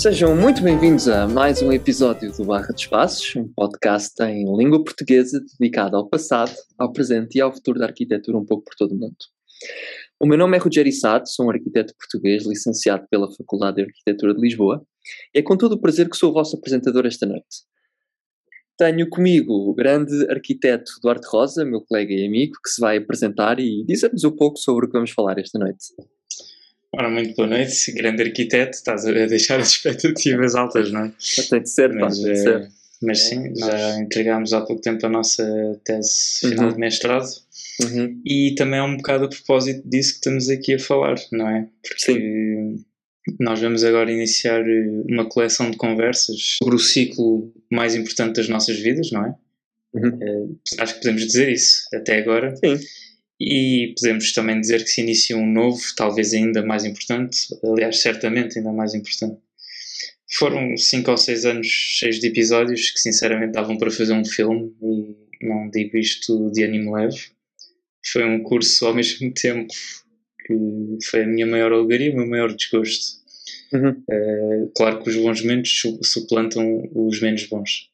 Sejam muito bem-vindos a mais um episódio do Barra de Espaços, um podcast em língua portuguesa dedicado ao passado, ao presente e ao futuro da arquitetura um pouco por todo o mundo. O meu nome é Rogério Sato, sou um arquiteto português licenciado pela Faculdade de Arquitetura de Lisboa e é com todo o prazer que sou o vosso apresentador esta noite. Tenho comigo o grande arquiteto Duarte Rosa, meu colega e amigo, que se vai apresentar e dizer-nos um pouco sobre o que vamos falar esta noite. Ora, muito boa noite, grande arquiteto, estás a deixar as expectativas altas, não é? Tem de ser, mas, mas, é, mas sim, já entregámos há pouco tempo a nossa tese final uhum. de mestrado uhum. e também é um bocado a propósito disso que estamos aqui a falar, não é? Porque sim. nós vamos agora iniciar uma coleção de conversas sobre o ciclo mais importante das nossas vidas, não é? Uhum. Uh, acho que podemos dizer isso até agora. Sim. E podemos também dizer que se inicia um novo, talvez ainda mais importante, aliás, certamente ainda mais importante. Foram cinco ou seis anos cheios de episódios que, sinceramente, davam para fazer um filme, e não digo isto de ânimo leve. Foi um curso ao mesmo tempo que foi a minha maior alegria, o meu maior desgosto. Uhum. É, claro que os bons momentos suplantam os menos bons.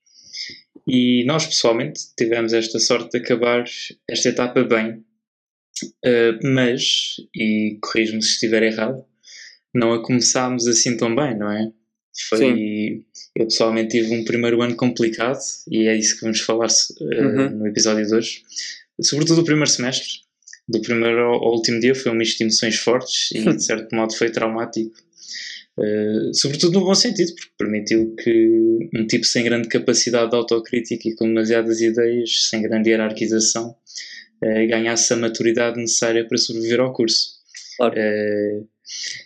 E nós, pessoalmente, tivemos esta sorte de acabar esta etapa bem, Uh, mas, e corrijo-me se estiver errado, não a começámos assim tão bem, não é? Foi, Sim. Eu pessoalmente tive um primeiro ano complicado e é isso que vamos falar uh, uhum. no episódio de hoje. Sobretudo o primeiro semestre, do primeiro ao, último dia, foi um misto de emoções fortes e de certo modo foi traumático. Uh, sobretudo no bom sentido, porque permitiu que um tipo sem grande capacidade de autocrítica e com demasiadas ideias, sem grande hierarquização, ganhasse a maturidade necessária para sobreviver ao curso. Claro.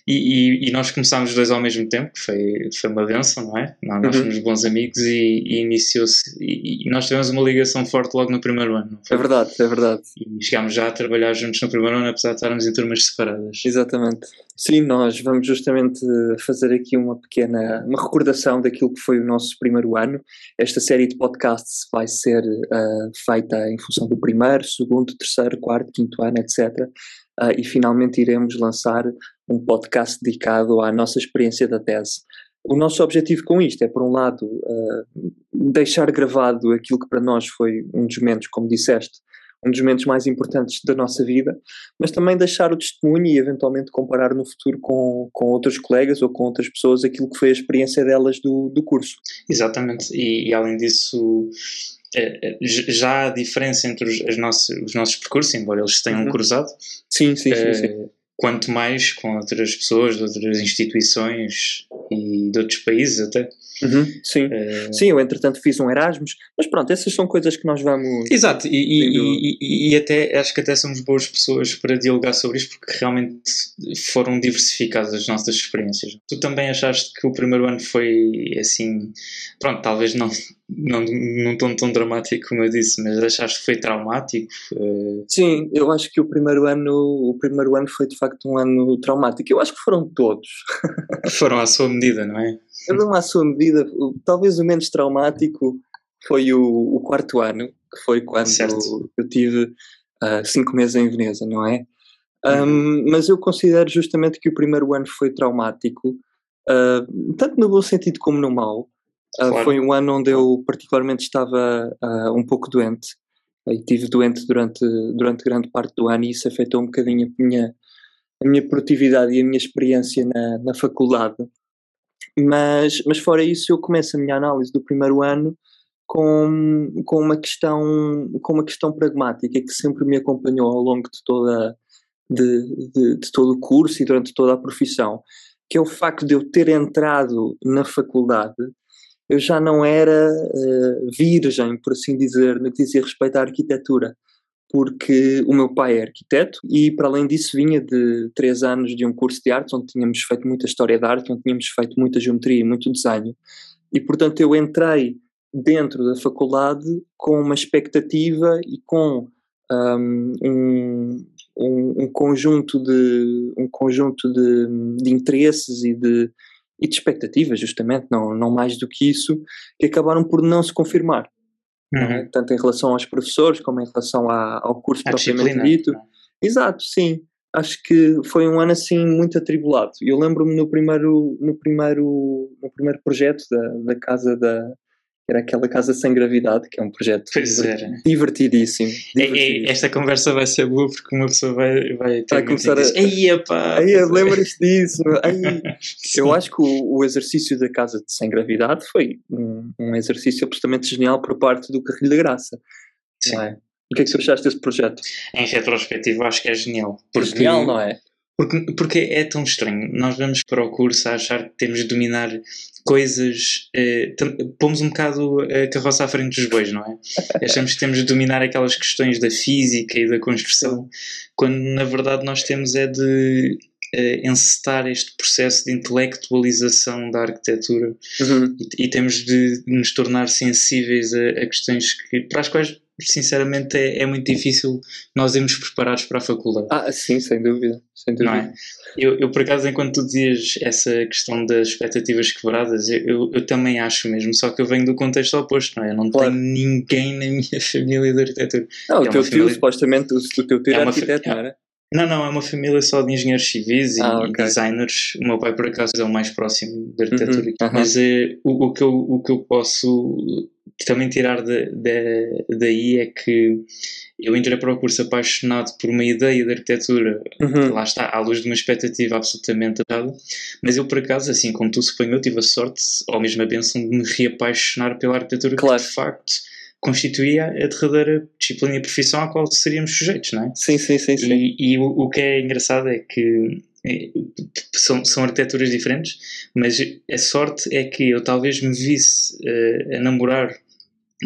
E, e, e, nós começámos dois ao mesmo tempo, que foi, foi uma benção, não é? Nós, nós uhum. somos bons amigos e, e iniciou-se. E, e, nós tivemos uma ligação forte logo no primeiro ano. É verdade, é verdade. E chegámos já a trabalhar juntos no primeiro ano, apesar de estarmos em turmas separadas. Exatamente. Sim, nós vamos justamente fazer aqui uma pequena uma recordação daquilo que foi o nosso primeiro ano. Esta série de podcasts vai ser uh, feita em função do primeiro, segundo, terceiro, quarto, quinto ano, etc. Uh, e finalmente iremos lançar um podcast dedicado à nossa experiência da tese. O nosso objetivo com isto é, por um lado, uh, deixar gravado aquilo que para nós foi um dos momentos, como disseste, um dos momentos mais importantes da nossa vida, mas também deixar o testemunho e eventualmente comparar no futuro com, com outros colegas ou com outras pessoas aquilo que foi a experiência delas do, do curso. Exatamente, e, e além disso, já há diferença entre os, os, nossos, os nossos percursos, embora eles tenham uhum. cruzado. Sim, sim, sim, sim é, quanto mais com outras pessoas, de outras instituições e de outros países até. Uhum, sim. Uh... sim, eu entretanto fiz um Erasmus, mas pronto, essas são coisas que nós vamos. Exato, e, e, e, e, até acho que até somos boas pessoas para dialogar sobre isto porque realmente foram diversificadas as nossas experiências. Tu também achaste que o primeiro ano foi assim, pronto, talvez não, não num tom tão dramático como eu disse, mas achaste que foi traumático? Uh... Sim, eu acho que o primeiro ano, o primeiro ano foi de facto um ano traumático. Eu acho que foram todos. foram à sua medida, não é? Cada um à sua medida. Talvez o menos traumático foi o, o quarto ano, que foi quando certo. eu tive uh, cinco meses em Veneza, não é? Um, uhum. mas eu considero justamente que o primeiro ano foi traumático, uh, tanto no bom sentido como no mau. Uh, claro. Foi um ano onde eu particularmente estava um pouco doente e estive doente durante, durante grande parte do ano e isso afetou um bocadinho a minha, a minha produtividade e a minha experiência na, na faculdade. Mas, mas fora isso, eu começo a minha análise do primeiro ano com, com, uma questão, com uma questão pragmática que sempre me acompanhou ao longo de, toda, de, de, de todo o curso e durante toda a profissão, que é o facto de eu ter entrado na faculdade eu já não era uh, virgem, por assim dizer, no que dizia respeito à arquitetura porque o meu pai é arquiteto e, para além disso, vinha de três anos de um curso de artes onde tínhamos feito muita história de arte, onde tínhamos feito muita geometria e muito desenho. E, portanto, eu entrei dentro da faculdade com uma expectativa e com um, um, um, conjunto de um conjunto de, de interesses e de, e de expectativas, justamente, não, não mais do que isso, que acabaram por não se confirmar uhum. tanto em relação aos professores como em relação ao curso a propriamente dito. Não. É? Exato, sim. acho que foi um ano assim muito atribulado. Eu lembro-me no primeiro, no primeiro, no primeiro projeto da, da casa da era aquela casa sem gravidade, que é um projeto divertidíssimo. É, é, esta conversa vai ser boa porque uma pessoa vai, vai ter vai começar a. Ei, pá! lembras disso? eu acho que o, o, exercício da casa sem gravidade foi um, um, exercício absolutamente genial por parte do Carrilho da Graça. Sim. É? O que é que tu achaste desse projeto? Em retrospectiva, acho que é genial. É porque, genial, não é? Porque, porque é tão estranho. Nós vamos para o curso a achar que temos de dominar coisas. Eh, pomos um bocado a carroça à frente dos bois, não é? Achamos que temos de dominar aquelas questões da física e da construção, quando na verdade nós temos é de uh, encetar este processo de intelectualização da arquitetura uhum. e, e, temos de nos tornar sensíveis a, a questões que, para as quais sinceramente é, é, muito difícil nós irmos preparados para a faculdade. Ah, sim, sem dúvida. Sem dúvida. Não é? eu, eu, por acaso, enquanto tu dizias essa questão das expectativas quebradas, eu, eu, eu, também acho mesmo, só que eu venho do contexto oposto, não é? Eu não claro. tenho ninguém na minha família de arquitetura. Não, é o teu tio, supostamente, o teu tio é, é arquiteto, não era? Não, não, é uma família só de engenheiros civis e, ah, okay. designers. O meu pai, por acaso, é o mais próximo da arquitetura. Uhum, uhum. Mas é, o, o, que eu, o que eu posso também tirar de, de, daí é que eu entrei para o curso apaixonado por uma ideia de arquitetura, uhum. lá está, à luz de uma expectativa absolutamente errada, mas eu por acaso, assim como tu suponho, tive a sorte, ou mesmo a benção de me reapaixonar pela arquitetura claro. que de facto constituía a derradeira disciplina e profissão à qual seríamos sujeitos, não é? Sim, sim, sim. sim. E, e o, o, que é engraçado é que é, são, são arquiteturas diferentes, mas a sorte é que eu talvez me visse uh, a namorar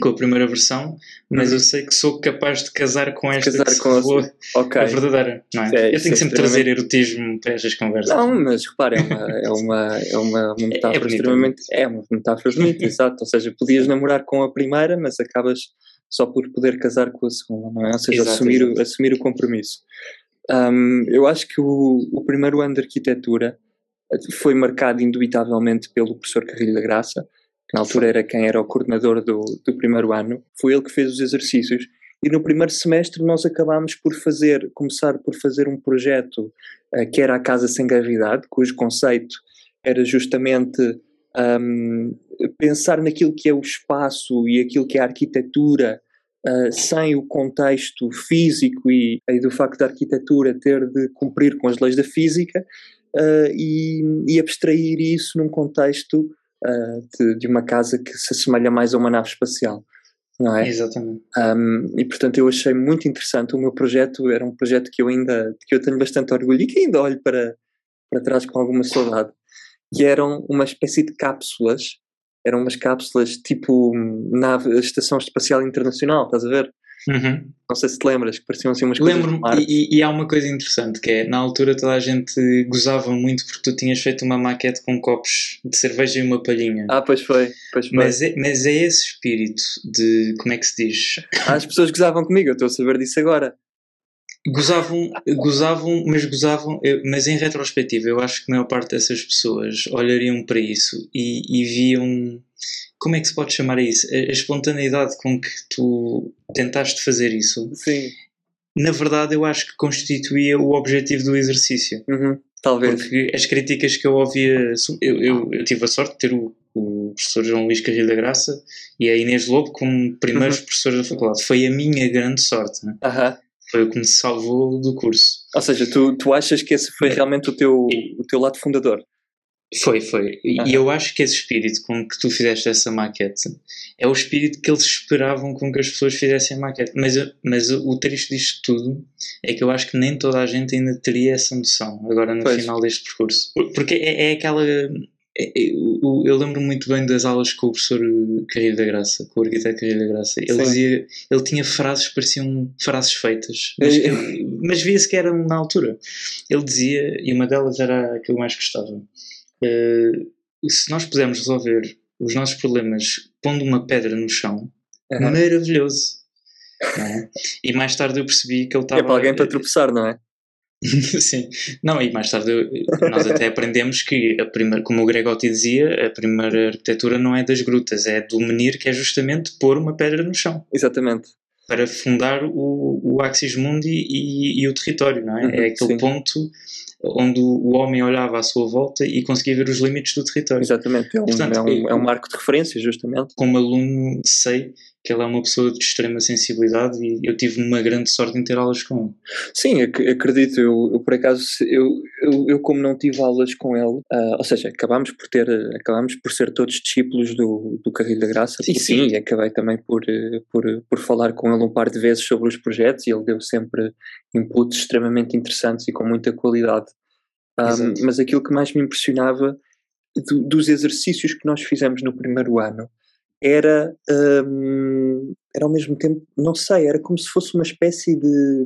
com a primeira versão, mas uhum. eu sei que sou capaz de casar com esta casar que com a, okay. a verdadeira, não é? é eu tenho que sempre trazer erotismo para estas conversas. Não, mas repare, é uma, é uma, é uma, uma metáfora é extremamente. É uma metáfora bonita, exato. Ou seja, podias namorar com a primeira, mas acabas só por poder casar com a segunda, não é? Ou seja, exato, assumir, exato. O, assumir o compromisso. Um, eu acho que o, o primeiro ano de arquitetura foi marcado indubitavelmente pelo professor Carrilho da Graça na altura era quem era o coordenador do, do primeiro ano, foi ele que fez os exercícios. E no primeiro semestre nós acabámos por fazer, começar por fazer um projeto uh, que era a Casa Sem Gravidade, cujo conceito era justamente um, pensar naquilo que é o espaço e aquilo que é a arquitetura Uh, sem o contexto físico e, e, do facto da arquitetura ter de cumprir com as leis da física uh, e, e, abstrair isso num contexto uh, de, de, uma casa que se assemelha mais a uma nave espacial. Não é? Exatamente. Um, e portanto eu achei muito interessante. O meu projeto era um projeto que eu ainda que eu tenho bastante orgulho e que ainda olho para, para trás com alguma saudade. Que eram uma espécie de cápsulas, eram umas cápsulas tipo nave, Estação Espacial Internacional, estás a ver? Uhum. Não sei se te lembras, que pareciam assim umas Lembro-me, e, e, há uma coisa interessante que é, na altura toda a gente gozava muito porque tu tinhas feito uma maquete com copos de cerveja e uma palhinha. Ah, pois foi, pois foi. Mas é, mas é esse espírito de, como é que se diz? Ah, as pessoas gozavam comigo, eu estou a saber disso agora. Gozavam, gozavam, mas gozavam, mas em retrospectiva eu acho que a maior parte dessas pessoas olhariam para isso e, e viam como é que se pode chamar isso? A, a espontaneidade com que tu tentaste fazer isso, Sim. na verdade eu acho que constituía o objetivo do exercício. Uhum, talvez. Porque as críticas que eu ouvia, eu, eu, eu tive a sorte de ter o, o professor João Luís Carrilho da Graça e a Inês Lobo como primeiros uhum. professores da faculdade. Foi a minha grande sorte. Né? Uhum. Foi o que me salvou do curso. Ou seja, tu, tu achas que esse foi realmente o teu, o teu lado fundador? Foi, foi. E eu acho que esse espírito com que tu fizeste essa maquete é o espírito que eles esperavam com que as pessoas fizessem a maquete. Mas, mas o triste disto tudo é que eu acho que nem toda a gente ainda teria essa noção agora no pois. final deste percurso. Porque é, é aquela. É, é, eu, eu lembro muito bem das aulas com o professor Carrilho da Graça, com o arquiteto Carrilho da Graça. Ele dizia, ele tinha frases que pareciam frases feitas, mas, mas via-se que eram na altura. Ele dizia, e uma delas era a que eu mais gostava Uh, se nós pudermos resolver os nossos problemas pondo uma pedra no chão, uhum. maravilhoso. É? E mais tarde eu percebi que ele estava. É para alguém para tropeçar, não é? Sim, não, e mais tarde nós até aprendemos que, a primeira, como o Gregotti dizia, a primeira arquitetura não é das grutas, é do menir, que é justamente pôr uma pedra no chão. Exatamente. para fundar o, o Axis Mundi e, e o território, não é? Uhum, é aquele sim. ponto onde o homem olhava à sua volta e conseguia ver os limites do território. Exatamente, é um, Portanto, é um, é um marco de referência, justamente. Como aluno, sei que ele é uma pessoa de extrema sensibilidade e eu tive uma grande sorte em ter aulas com ele. Sim, acredito. Eu, eu por acaso, eu, eu, eu, como não tive aulas com ele, uh, ou seja, acabámos por ter, acabámos por ser todos discípulos do, do Carrilho da Graça. Sim, sim. E acabei também por, por, por falar com ele um par de vezes sobre os projetos e ele deu sempre inputs extremamente interessantes e com muita qualidade. Um, mas aquilo que mais me impressionava do, dos exercícios que nós fizemos no primeiro ano era, um, era ao mesmo tempo, não sei, era como se fosse uma espécie de,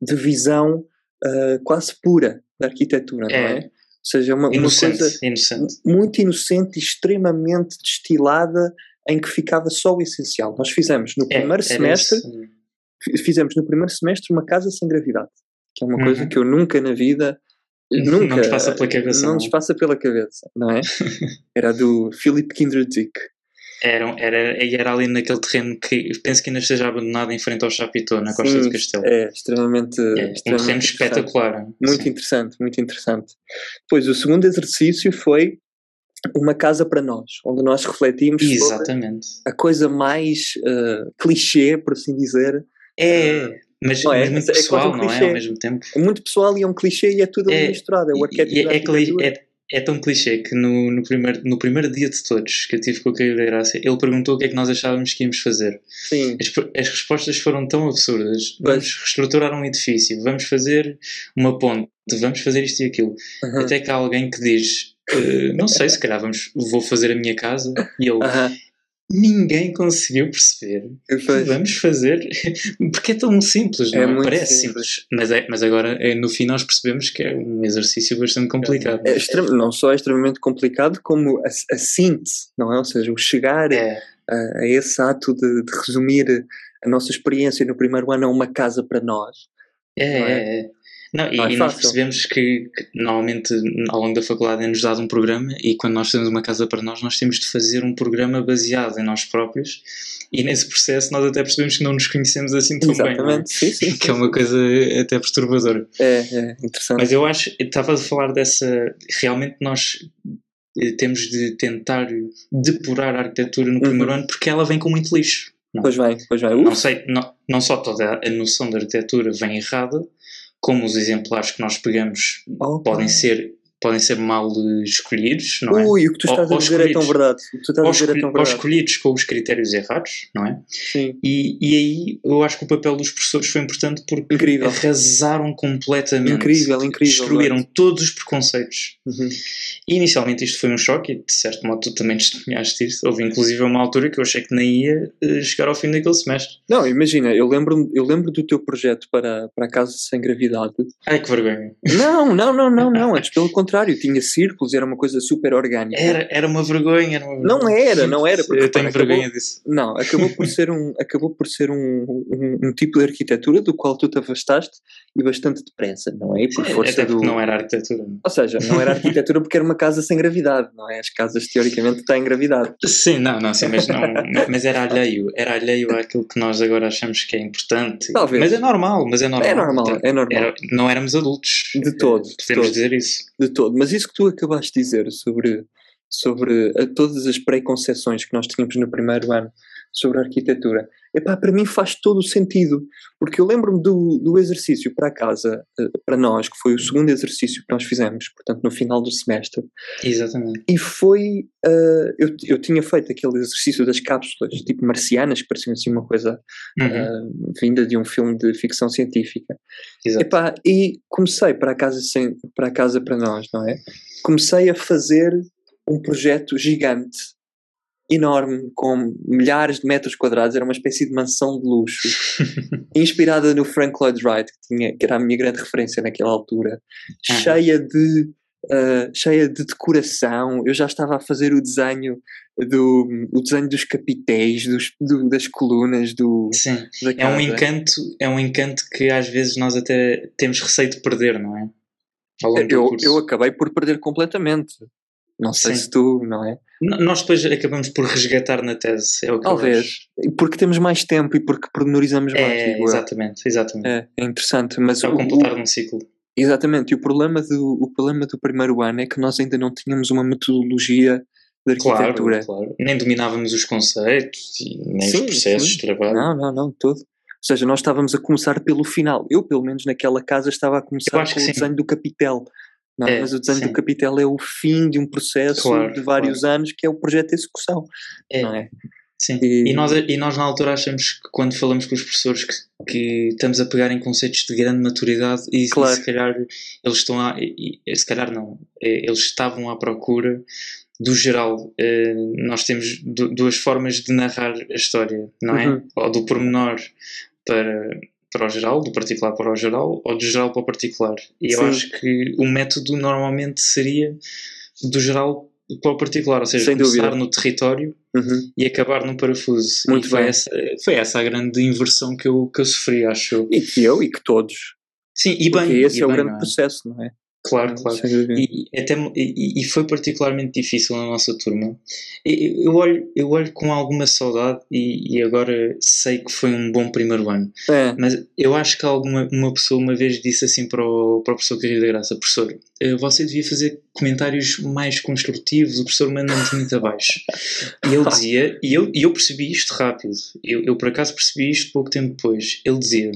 de visão uh, quase pura da arquitetura, é. não é? Ou seja, uma, inocente, uma coisa inocente. muito inocente e extremamente destilada em que ficava só o essencial. Nós fizemos no é, primeiro semestre, fizemos no primeiro semestre uma casa sem gravidade, que é uma uhum. coisa que eu nunca na vida Nunca. Não nos passa pela cabeça. Não, não. pela cabeça, não é? Era do Philip Kindred Dick. Era, era, era ali naquele terreno que penso que ainda esteja abandonado em frente ao Chapitão, na Costa Sim, do Castelo. É, extremamente. É, extremamente um terreno espetacular. Muito Sim. interessante, muito interessante. Depois, o segundo exercício foi uma casa para nós, onde nós refletimos Exatamente. sobre a coisa mais uh, clichê, por assim dizer. É. Uh, mas, não é, muito é pessoal, não é? Ao mesmo tempo. É muito pessoal e é um clichê e é tudo é, misturado. É o arquétipo. É, é, é, tão clichê que no, no, primeiro, no primeiro dia de todos que eu tive com o Caio da Graça, ele perguntou o que é que nós achávamos que íamos fazer. Sim. As, as respostas foram tão absurdas. Vamos Mas... reestruturar um edifício, vamos fazer uma ponte, vamos fazer isto e aquilo. Uhum. Até que há alguém que diz. Uh, não sei, se calhar vamos, vou fazer a minha casa e uhum ninguém conseguiu perceber que vamos fazer porque é tão simples, é não é? Parece simples, simples mas, é, mas agora é, no fim nós percebemos que é um exercício bastante complicado. É, extrem, não só é extremamente complicado, como a, a síntese, não é? Ou seja, o chegar é. a, a, esse ato de, de, resumir a nossa experiência no primeiro ano a uma casa para nós. É, é? É? é. Não, e, é nós percebemos que, que, normalmente ao longo da faculdade é-nos dado um programa e quando nós temos uma casa para nós, nós temos de fazer um programa baseado em nós próprios e nesse processo nós até percebemos que não nos conhecemos assim tão Exatamente. bem. Exatamente, sim, sim, Que é uma coisa até perturbadora. É, é interessante. Mas eu acho, eu estava a falar dessa. Realmente nós eh, temos de tentar depurar a arquitetura no primeiro uhum. ano porque ela vem com muito lixo. Não. Pois vai, pois vai. Não sei, não, não só toda a noção da arquitetura vem errada, como os exemplares que nós pegamos okay. podem ser podem ser mal escolhidos, não é? Ui, o que tu estás ou, a dizer é tão verdade. O que tu estás a dizer é tão verdade. Ou escolhidos com os critérios errados, não é? Sim. E, e aí eu acho que o papel dos professores foi importante porque incrível. arrasaram completamente. Incrível, incrível. Destruíram verdade. todos os preconceitos. Uhum. E inicialmente isto foi um choque e de certo modo tu também testemunhaste isso. Houve inclusive uma altura que eu achei que nem ia uh, chegar ao fim daquele semestre. Não, imagina, eu lembro, eu lembro do teu projeto para, para a Casa Sem Gravidade. Ai, que vergonha. Não, não, não, não, não. Antes pelo contrário contrário, tinha círculos, era uma coisa super orgânica. Era, era uma vergonha. Era uma... Não era, não era. Porque, Eu tenho acabou, vergonha disso. Não, acabou por ser, um, acabou por ser um, um, um, tipo de arquitetura do qual tu te afastaste e bastante depressa, não é? Por força Até do... não era arquitetura. Ou seja, não era arquitetura porque era uma casa sem gravidade, não é? As casas teoricamente têm gravidade. Sim, não, não, sim, mas, não, mas era alheio, era alheio àquilo que nós agora achamos que é importante. Talvez. Mas é normal, mas é normal. É normal, é normal. Era, não éramos adultos. De todo. Podemos de todo. dizer isso. De todo. Mas isso que tu acabaste de dizer sobre, sobre todas as preconceições que nós tínhamos no primeiro ano sobre a arquitetura, epá, para mim faz todo o sentido, porque eu lembro-me do, do exercício para casa, eh, para nós, que foi o segundo exercício que nós fizemos, portanto no final do semestre. Exatamente. E foi, uh, eu, eu tinha feito aquele exercício das cápsulas, tipo marcianas, que pareciam assim uma coisa uhum. uh, vinda de um filme de ficção científica. Exato. Epá, e comecei para a casa, sem, para casa para nós, não é? Comecei a fazer um projeto gigante enorme, com milhares de metros quadrados, era uma espécie de mansão de luxo, inspirada no Frank Lloyd Wright, que, tinha, que era a minha grande referência naquela altura, ah. cheia de uh, cheia de decoração. Eu já estava a fazer o desenho do o desenho dos capitéis, dos, do, das colunas do. Sim, é um encanto, é um encanto que às vezes nós até temos receio de perder, não é? eu, eu acabei por perder completamente. Não sei Sim. se tu, não é? Nós depois acabamos por resgatar na tese, é o que Talvez, porque temos mais tempo e porque pormenorizamos mais. É, exatamente, exatamente. É, é interessante. Mas é o completar um ciclo. Exatamente, e o problema, do, o problema do primeiro ano é que nós ainda não tínhamos uma metodologia de arquitetura. Claro, claro. Nem dominávamos os conceitos nem sim, os processos sim. de trabalho. Não, não, não, todo. Ou seja, nós estávamos a começar pelo final. Eu, pelo menos naquela casa, estava a começar com o desenho do capitel. Não, é, mas o desenho sim. do capitel é o fim de um processo claro, de vários claro. anos que é o projeto de execução. É. Não é? Sim, e... e, nós, e nós na altura achamos que quando falamos com os professores que, que estamos a pegar em conceitos de grande maturidade e, claro. se calhar eles estão a, e, se calhar não, é, eles estavam à procura do geral. Eh, nós temos duas formas de narrar a história, não é? Uhum. Ou do pormenor para, para o geral, do particular para o geral, ou do geral para o particular. E Sim. eu acho que o método normalmente seria do geral para o particular, ou seja, Sem começar dúvida. no território uhum. e acabar no parafuso. Muito e foi essa, foi essa a grande inversão que eu, que eu sofri, acho. E que eu e que todos. Sim, e Porque bem. esse e é bem, o grande é? processo, não é? Claro, claro. E, até, e, e, foi particularmente difícil na nossa turma. Eu olho, eu olho com alguma saudade e, e agora sei que foi um bom primeiro ano. É. Mas eu acho que alguma uma pessoa uma vez disse assim para o, para o professor Carrilho da Graça: professor, eh, você devia fazer comentários mais construtivos, o professor manda-nos muito abaixo. E ele dizia, e eu, e eu percebi isto rápido, eu, eu por acaso percebi isto pouco tempo depois. Ele dizia: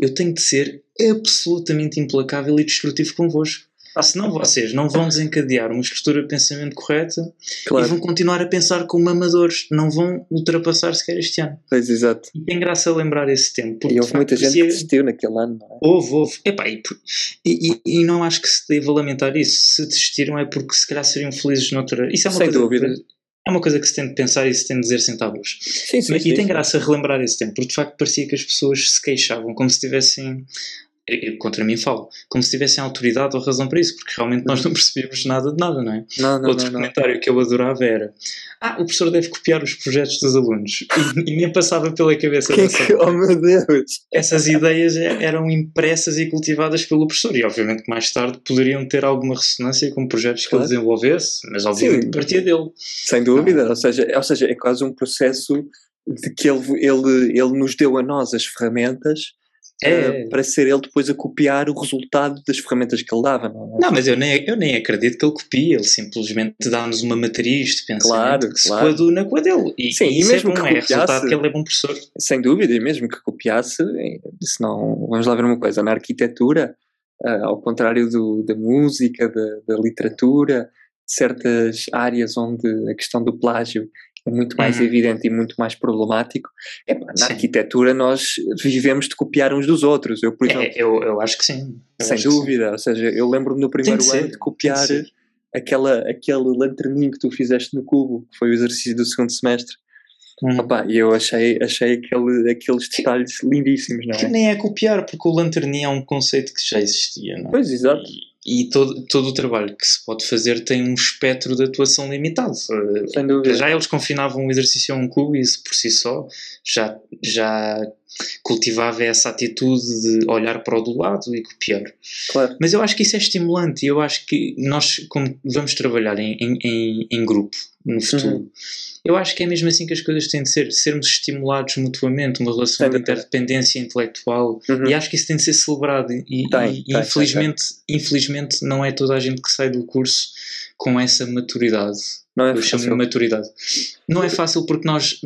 Eu tenho de ser absolutamente implacável e destrutivo convosco. Ah, senão vocês não vão desencadear uma estrutura de pensamento correta claro. e vão continuar a pensar como amadores, não vão ultrapassar sequer este ano. Pois, exato. E tem graça lembrar esse tempo. E houve muita gente que desistiu naquele ano, não é? Houve, houve. Epá, e, e, e, não acho que se deva lamentar isso. Se desistiram é porque se calhar seriam felizes noutra. Isso é uma Sem coisa dúvida. Que, é uma coisa que se tem de pensar e se tem de dizer sem tábuas. Sim, sim, Mas, sim, e tem graça relembrar esse tempo, porque de facto parecia que as pessoas se queixavam, como se tivessem contra mim falo, como se tivessem autoridade ou razão para isso, porque realmente nós não percebíamos nada de nada, não é? Não, não, Outro não, comentário que eu adorava era: Ah, o professor deve copiar os projetos dos alunos. E, e nem passava pela cabeça que, que, Oh meu Deus! Essas ideias é, eram impressas e cultivadas pelo professor, e obviamente que mais tarde poderiam ter alguma ressonância com projetos que claro. ele desenvolvesse, mas obviamente Sim. partia dele. Sem dúvida, ou seja, ou seja, é quase um processo de que ele, ele, ele nos deu a nós as ferramentas é. Uh, para ser ele depois a copiar o resultado das ferramentas que ele dava. Não, é? não mas eu nem, eu nem acredito que ele copie, ele simplesmente dá-nos uma matriz de pensamento claro, que claro. se coaduna com a dele. E, Sim, e, e mesmo é que é resultado que ele é bom professor. Sem dúvida, e mesmo que copiasse, se não, vamos lá ver uma coisa, na arquitetura, uh, ao contrário do, da música, da, da literatura, certas áreas onde a questão do plágio é muito mais uhum. evidente e muito mais problemático. É, na sim. arquitetura nós vivemos de copiar uns dos outros. Eu, por exemplo, é, eu, eu acho que sim. Eu sem dúvida. Sim. Ou seja, eu lembro-me no primeiro ano ser. de copiar aquela, aquele lanterninho que tu fizeste no cubo, que foi o exercício do segundo semestre. Hum. Opa, e eu achei, achei aquele, aqueles detalhes lindíssimos, não é? Que nem é copiar, porque o lanterninho é um conceito que já existia, não é? Pois, exato. E e todo, todo o trabalho que se pode fazer tem um espectro de atuação limitado. Sem dúvida. Já eles confinavam o exercício a um cubo e isso por si só já, já cultivava essa atitude de olhar para o do lado e copiar. Claro. Mas eu acho que isso é estimulante e eu acho que nós, como vamos trabalhar em, em, em grupo no futuro, uhum. eu acho que é mesmo assim que as coisas têm de ser, sermos estimulados mutuamente, uma relação de interdependência intelectual uhum. e acho que isso tem de ser celebrado e, tem, e tem, infelizmente, tem, infelizmente não é toda a gente que sai do curso com essa maturidade. Não é eu chamo de maturidade. Não é fácil porque nós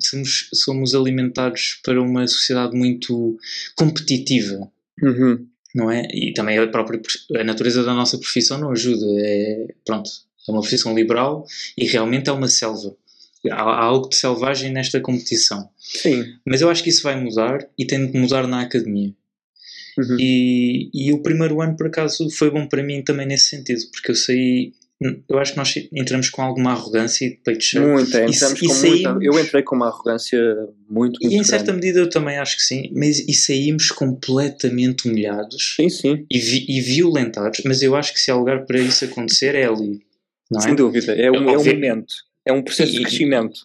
somos, somos alimentados para uma sociedade muito competitiva. Uhum. Não é? E também a própria a natureza da nossa profissão não ajuda. É, pronto, é uma profissão liberal e realmente é uma selva. Há, há algo de selvagem nesta competição. Sim. Mas eu acho que isso vai mudar e tem de mudar na academia. Uhum. E, e o primeiro ano, por acaso, foi bom para mim também nesse sentido, porque eu saí eu acho que nós entramos com alguma arrogância e de peito cheio. Muita, entramos e, com e muita. Eu entrei com uma arrogância muito, muito E em grande. certa medida eu também acho que sim, mas e saímos completamente humilhados sim, sim. E, vi, e violentados. Mas eu acho que se há lugar para isso acontecer é ali. Não é? Sem dúvida, é um, é um momento, é um processo e, de crescimento.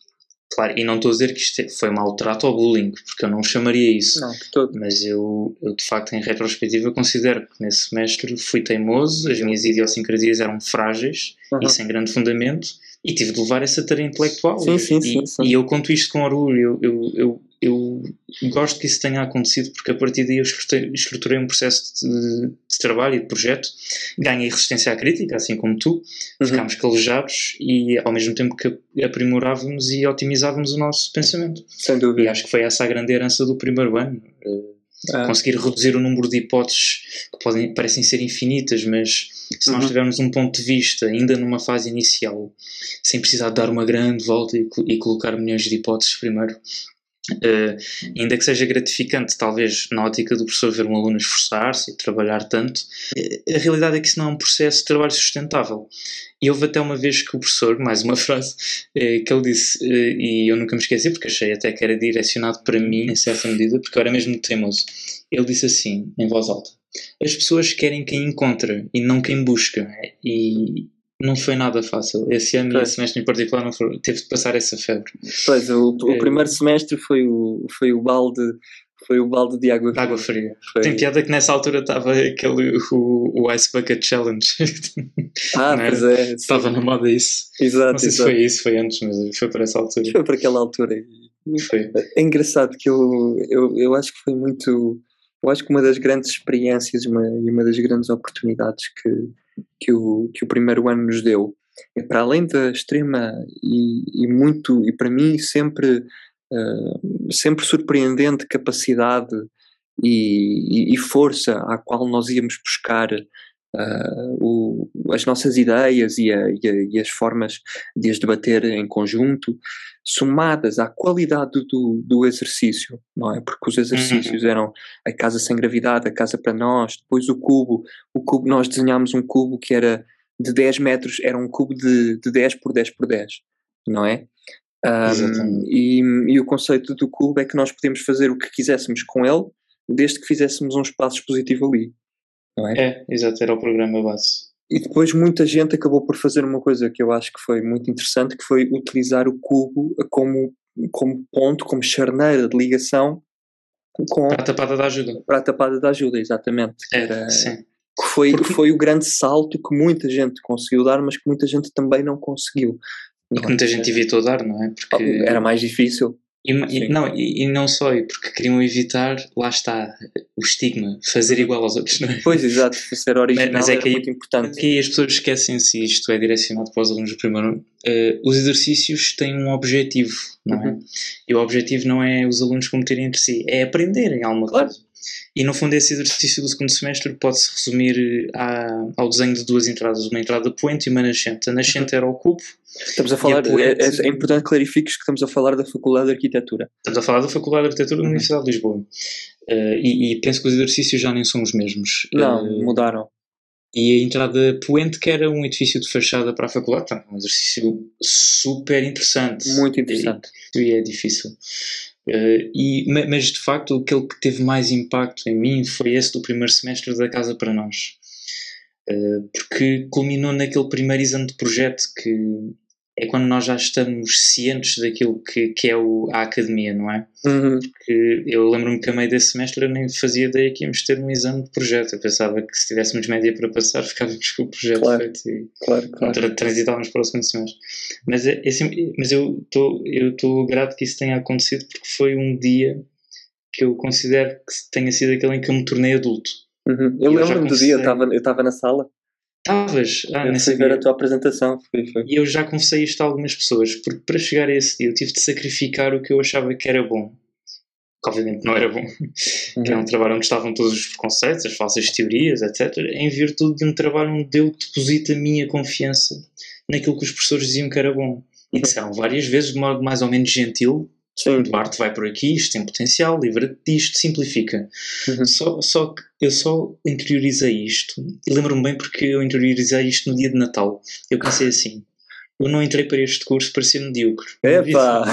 Claro, e não estou a dizer que isto foi maltrato ou bullying, porque eu não chamaria isso. Não, de todo. Mas eu, eu, de facto, em retrospectiva, considero que nesse semestre fui teimoso, as minhas idiosincrasias eram frágeis uhum. e sem grande fundamento, e tive de levar essa tarefa intelectual. Sim, sim, e, sim, sim. e eu conto isto com orgulho. Eu, eu, eu, eu, gosto que isso tenha acontecido porque a partir daí eu estruturei um processo de, de trabalho e de projeto, ganhei resistência à crítica, assim como tu, uhum. ficámos calejados e ao mesmo tempo que aprimorávamos e otimizávamos o nosso pensamento. Sem dúvida. E acho que foi essa a grande herança do primeiro ano. Ah. Conseguir reduzir o número de hipóteses que podem, parecem ser infinitas, mas se nós uhum. tivermos um ponto de vista ainda numa fase inicial, sem precisar de dar uma grande volta e, e colocar milhões de hipóteses primeiro, Uh, ainda que seja gratificante, talvez, na ótica do professor ver um aluno esforçar-se e trabalhar tanto, uh, a realidade é que isso não é um processo de trabalho sustentável. E houve até uma vez que o professor, mais uma frase, uh, que ele disse, e eu nunca me esqueci, porque achei até que era direcionado para mim, em certa medida, porque eu era mesmo teimoso. Ele disse assim, em voz alta: As pessoas querem quem encontra e não quem busca. E, não foi nada fácil. Esse ano, esse semestre em particular, não foi, teve de passar essa febre. Pois, o, o é, primeiro semestre foi o, foi o balde. Foi o balde de água fria. Água fria. Foi... Tem piada que nessa altura estava aquele o, o Ice Bucket Challenge. Ah, pois é. Estava na moda isso. Exato. Não sei exato. se foi isso, foi antes, mas foi para essa altura. Foi para aquela altura. Foi. É engraçado que eu, eu, eu acho que foi muito. Eu acho que uma das grandes experiências e uma, uma das grandes oportunidades que, que o, que o primeiro ano nos deu. É para além da extrema e, e muito, e para mim sempre, uh, sempre surpreendente capacidade e, e, força à qual nós íamos buscar uh, o, as nossas ideias e, a, e, as formas de as debater em conjunto, somadas à qualidade do, do exercício, não é? Porque os exercícios uhum. eram a casa sem gravidade, a casa para nós, depois o cubo, o cubo, nós desenhámos um cubo que era de 10 metros, era um cubo de, de 10 por 10 por 10, não é? Um, e, e, o conceito do cubo é que nós podemos fazer o que quiséssemos com ele, desde que fizéssemos um espaço expositivo ali, não é? É, exato, era o programa base. E depois muita gente acabou por fazer uma coisa que eu acho que foi muito interessante, que foi utilizar o cubo como, como ponto, como charneira de ligação com para a tapada da ajuda. Para a tapada da ajuda, exatamente. É, Era, sim. Que foi, Porque... foi o grande salto que muita gente conseguiu dar, mas que muita gente também não conseguiu. E que muita gente evitou dar, não é? Porque era mais difícil. E, e não, e, e, não só, porque queriam evitar, lá está, o estigma, fazer igual aos outros, não é? Pois, exato, ser original mas é que aí, muito importante. Que as pessoas esquecem-se, isto é direcionado para os alunos do primeiro ano, uh, os exercícios têm um objetivo, não é? Uhum. E o objetivo não é os alunos competirem entre si, é aprenderem alguma claro. coisa. E no fundo, esse exercício do segundo semestre pode-se resumir à, eh, ao desenho de duas entradas, uma entrada poente e uma nascente. A nascente uhum. era o cubo. Estamos a falar, a poente, é, é, importante que clarifiques que estamos a falar da Faculdade de Arquitetura. Estamos a falar da Faculdade de Arquitetura da uhum. Universidade de Lisboa. Uh, e, e, penso que os exercícios já nem são os mesmos. Não, uh, mudaram. E a entrada poente, que era um edifício de fachada para a faculdade, também um exercício super interessante. Muito interessante. E, e é difícil. Uh, e, mas de facto, aquele que teve mais impacto em mim foi esse do primeiro semestre da Casa para Nós. Uh, porque culminou naquele primeiro exame de projeto que é quando nós já estamos cientes daquilo que, que é o, a academia, não é? Uhum. Porque eu lembro-me que a meio desse semestre eu nem fazia ideia que íamos ter um exame de projeto. Eu pensava que se tivéssemos média para passar, ficávamos com o projeto claro. feito e claro, claro. transitávamos para o segundo semestre. Mas, é, é, mas eu estou grato que isso tenha acontecido porque foi um dia que eu considero que tenha sido aquele em que eu me tornei adulto. Uhum. Eu lembro-me do dia, eu estava na sala Estavas? Ah, eu fui ver a tua apresentação. Foi, foi. E eu já confessei isto a algumas pessoas, porque para chegar a esse dia eu tive de sacrificar o que eu achava que era bom. Que obviamente não era bom. Uhum. Que era um trabalho onde estavam todos os preconceitos, as falsas teorias, etc. Em virtude de um trabalho onde eu deposito a minha confiança naquilo que os professores diziam que era bom. E disseram várias vezes, de modo mais ou menos gentil, Sim. Duarte vai por aqui, isto tem potencial, livra-te disto, simplifica. Uhum. Só, só que eu só interiorizei isto, e lembro-me bem porque eu interiorizei isto no dia de Natal. Eu pensei assim: eu não entrei para este curso para ser medíocre. Epá!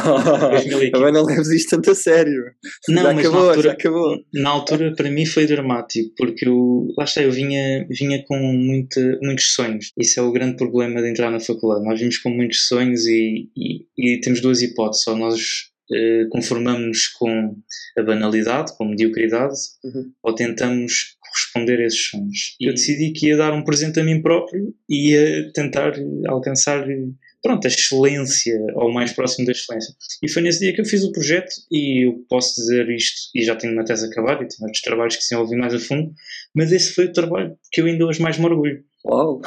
Também não leves isto tanto a sério. Não, já mas acabou, na altura, já acabou. Na altura, para mim, foi dramático, porque eu, lá está, eu vinha, vinha com muita, muitos sonhos. Isso é o grande problema de entrar na faculdade. Nós vimos com muitos sonhos e, e, e temos duas hipóteses. Ou nós eh, conformamos-nos com a banalidade, com a mediocridade, uhum. ou tentamos corresponder a esses sonhos. E eu decidi que ia dar um presente a mim próprio e ia tentar alcançar pronto, a excelência, ou mais próximo da excelência. E foi nesse dia que eu fiz o projeto e eu posso dizer isto, e já tenho uma tese acabada e tenho outros trabalhos que se envolvem mais a fundo, mas esse foi o trabalho que eu ainda hoje mais me orgulho. Uau!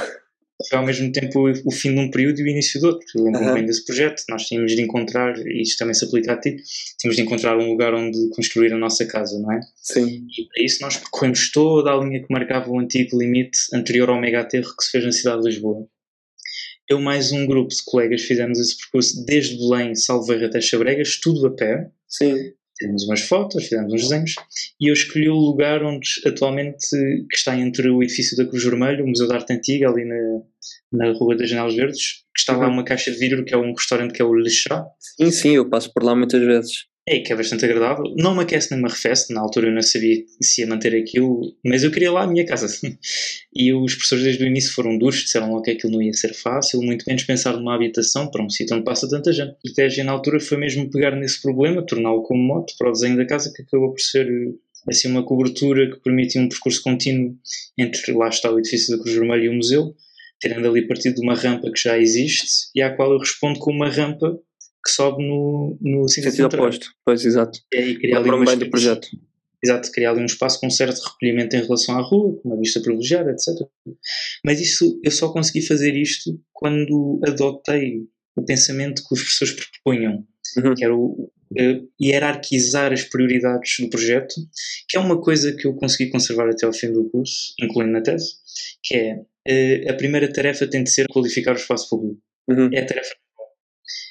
Foi ao mesmo tempo o fim de um período e o início do outro. Eu lembro-me uhum. bem desse projeto. Nós tínhamos de encontrar, e isto também se aplica a ti, tínhamos de encontrar um lugar onde construir a nossa casa, não é? Sim. E para isso nós percorremos toda a linha que marcava o antigo limite anterior ao megaterro que se fez na cidade de Lisboa eu mais um grupo de colegas fizemos esse percurso desde Belém, Salveiro até Chabregas, tudo a pé. Sim. Fizemos umas fotos, fizemos uns desenhos e eu escolhi o lugar onde atualmente que está entre o edifício da Cruz Vermelha, o Museu da Arte Antiga, ali na, na Rua das Janelas Verdes, que está uhum. lá uma caixa de vidro que é um restaurante que é o Le Chat. Sim, sim, eu passo por lá muitas vezes. É, que é bastante agradável. Não me aquece nem me arrefece, na altura eu não sabia se ia manter aquilo, mas eu queria lá a minha casa. e os professores desde o início foram duros, disseram logo que aquilo não ia ser fácil, muito menos pensar numa habitação para um sítio onde passa tanta gente. A estratégia na altura foi mesmo pegar nesse problema, torná-lo como moto para o desenho da casa, que acabou por ser assim uma cobertura que permitia um percurso contínuo entre lá está o edifício da Cruz Vermelha e o museu, tirando ali partido de uma rampa que já existe e à qual eu respondo com uma rampa que sobe no, no sentido oposto. Pois, exato. E aí cria ali um do projeto. Exato, criar ali um espaço com um certo recolhimento em relação à rua, com uma vista privilegiada, etc. Mas isso, eu só consegui fazer isto quando adotei o pensamento que os professores propunham, uhum. que era o, uh, hierarquizar as prioridades do projeto, que é uma coisa que eu consegui conservar até ao fim do curso, incluindo na tese, que é uh, a primeira tarefa tem de ser qualificar o espaço público. Uhum. É a tarefa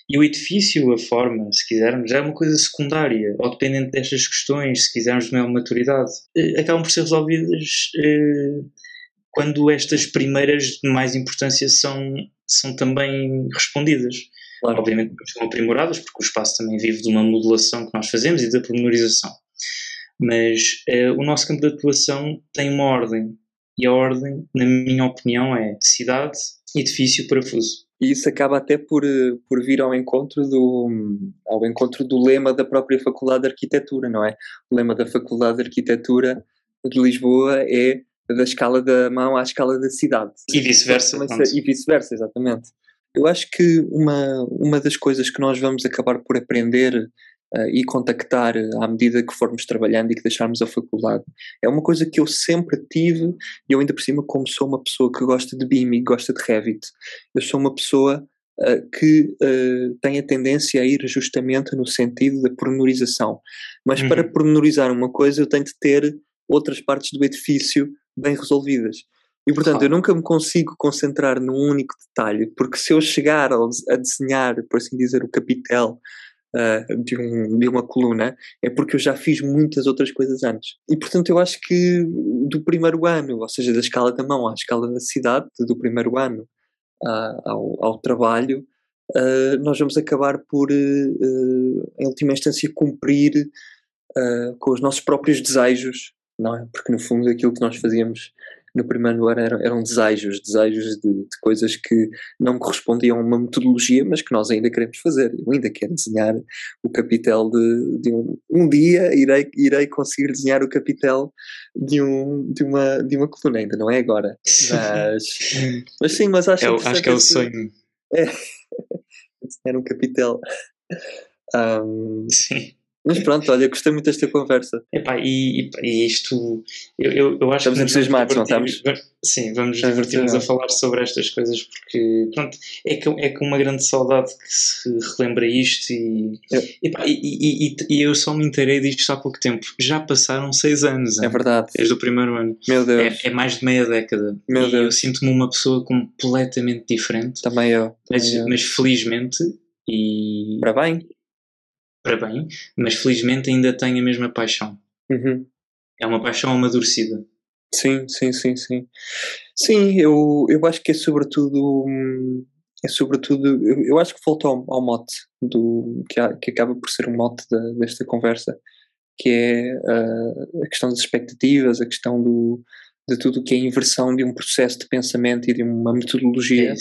e o edifício, a forma, se quisermos, já é uma coisa secundária, ou dependente destas questões, se quisermos de maior maturidade, eh, acabam por ser resolvidas eh, quando estas primeiras de mais importância são, são também respondidas. Claro. Obviamente são aprimoradas, porque o espaço também vive de uma modulação que nós fazemos e da pormenorização. Mas eh, o nosso campo de atuação tem uma ordem, e a ordem, na minha opinião, é cidade, edifício, parafuso. E isso acaba até por, eh, por vir ao encontro, do, ao encontro do lema da própria Faculdade de Arquitetura, não é? O lema da Faculdade de Arquitetura de Lisboa é da escala da mão à escala da cidade. E vice-versa. E vice-versa, exatamente. Eu acho que uma, uma das coisas que nós vamos acabar por aprender uh, e contactar à medida que formos trabalhando e que deixarmos a faculdade. É uma coisa que eu sempre tive, e eu ainda por cima, como sou uma pessoa que gosta de BIM e gosta de Revit, eu sou uma pessoa uh, que uh, tem a tendência a ir justamente no sentido da pormenorização. Mas uhum. para pormenorizar uma coisa, eu tenho de ter outras partes do edifício bem resolvidas. E portanto, eu nunca me consigo concentrar num único detalhe, porque se eu chegar a desenhar, por assim dizer, o capitel uh, de, um, de uma coluna, é porque eu já fiz muitas outras coisas antes. E portanto eu acho que do primeiro ano, ou seja, da escala da mão à escala da cidade, do primeiro ano uh, ao, ao, trabalho, uh, nós vamos acabar por, em última instância, cumprir com os nossos próprios desejos, não é? Porque no fundo aquilo que nós fazíamos no primeiro ano eram, eram desejos, desejos de, de, coisas que não correspondiam a uma metodologia, mas que nós ainda queremos fazer. Eu ainda quero desenhar o capitel de, de um, um dia irei, irei conseguir desenhar o capitel de, um, de, uma, de uma coluna, ainda não é agora. Mas, mas sim, mas acho, é, acho que é o sonho. É, desenhar um capitel. Um, sim. Mas pronto, olha, gostei muito desta conversa. Epá, e, e isto, eu, eu, eu acho estamos que. Estamos entusiasmados, não estamos? Sim, vamos divertir-nos a falar sobre estas coisas porque, pronto, é com, é com uma grande saudade que se relembra isto e, epá, e, e, e, eu só me inteirei disto há pouco tempo. Já passaram seis anos. É verdade. Desde o primeiro ano. Meu Deus. É, é mais de meia década. Meu e Deus. eu sinto-me uma pessoa completamente diferente. Também eu. Também mas, eu. mas felizmente e. Para bem para bem, mas felizmente ainda tenho a mesma paixão. Uhum. É uma paixão amadurecida. Sim, sim, sim, sim. Sim, eu, eu acho que é sobretudo. É sobretudo. Eu, eu acho que voltou ao, ao mote, do, que, há, que acaba por ser o mote da, desta conversa, que é uh, a questão das expectativas, a questão do, de tudo que é inversão de um processo de pensamento e de uma metodologia. É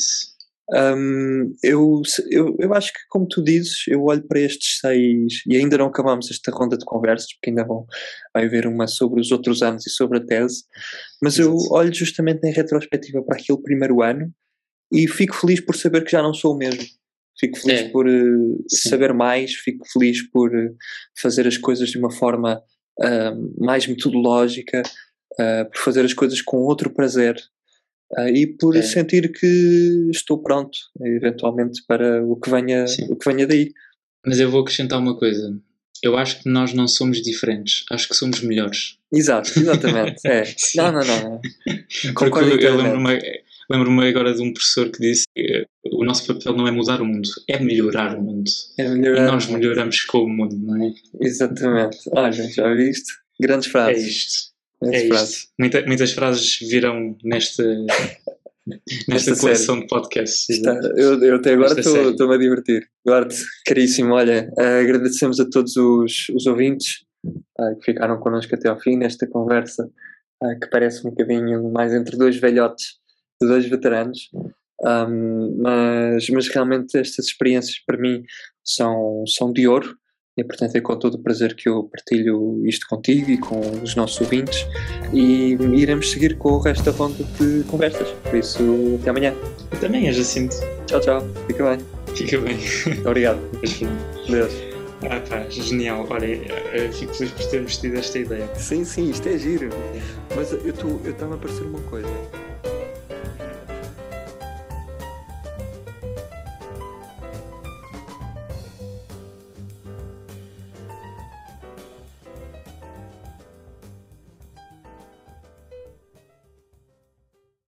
Um, eu, eu, eu acho que, como tu dizes, eu olho para estes seis e ainda não acabamos esta ronda de conversas, porque ainda vão, vai haver uma sobre os outros anos e sobre a tese, mas eu olho justamente em retrospectiva para aquele primeiro ano e fico feliz por saber que já não sou o mesmo. Fico feliz é. por uh, saber mais, fico feliz por uh, fazer as coisas de uma forma uh, mais metodológica, por fazer as coisas com outro prazer, Uh, e por é. sentir que estou pronto, eventualmente, para o que, venha, o que venha daí. Mas eu vou acrescentar uma coisa. Eu acho que nós não somos diferentes, acho que somos melhores. Exato, exatamente. é. Não, não, não. Porque eu lembro-me lembro agora de um professor que disse que o nosso papel não é mudar o mundo, é melhorar o mundo. É melhorar e nós melhoramos com o mundo, não é? Exatamente. Olha, já viste? Grandes frases. É isto. É isto. Muita, muitas frases virão nesta, nesta coleção de podcasts. Está, eu, eu até agora estou-me a divertir. Eduardo, caríssimo, olha, agradecemos a todos os, os ouvintes uh, que ficaram connosco até ao fim nesta conversa uh, que parece um bocadinho mais entre dois velhotes, dois veteranos. Um, mas, mas realmente estas experiências para mim são, são de ouro e portanto é com todo o prazer que eu partilho isto contigo e com os nossos ouvintes e iremos seguir com o resto da ronda de conversas. Por isso, até amanhã. Eu também, é Jacinto. Tchau, tchau. Fica bem. Fica bem. Obrigado. Deus. Ah pá, genial. Olha, eh, fico feliz por termos tido esta ideia. Sim, sim, isto é giro. Mas eu estava a parecer uma coisa.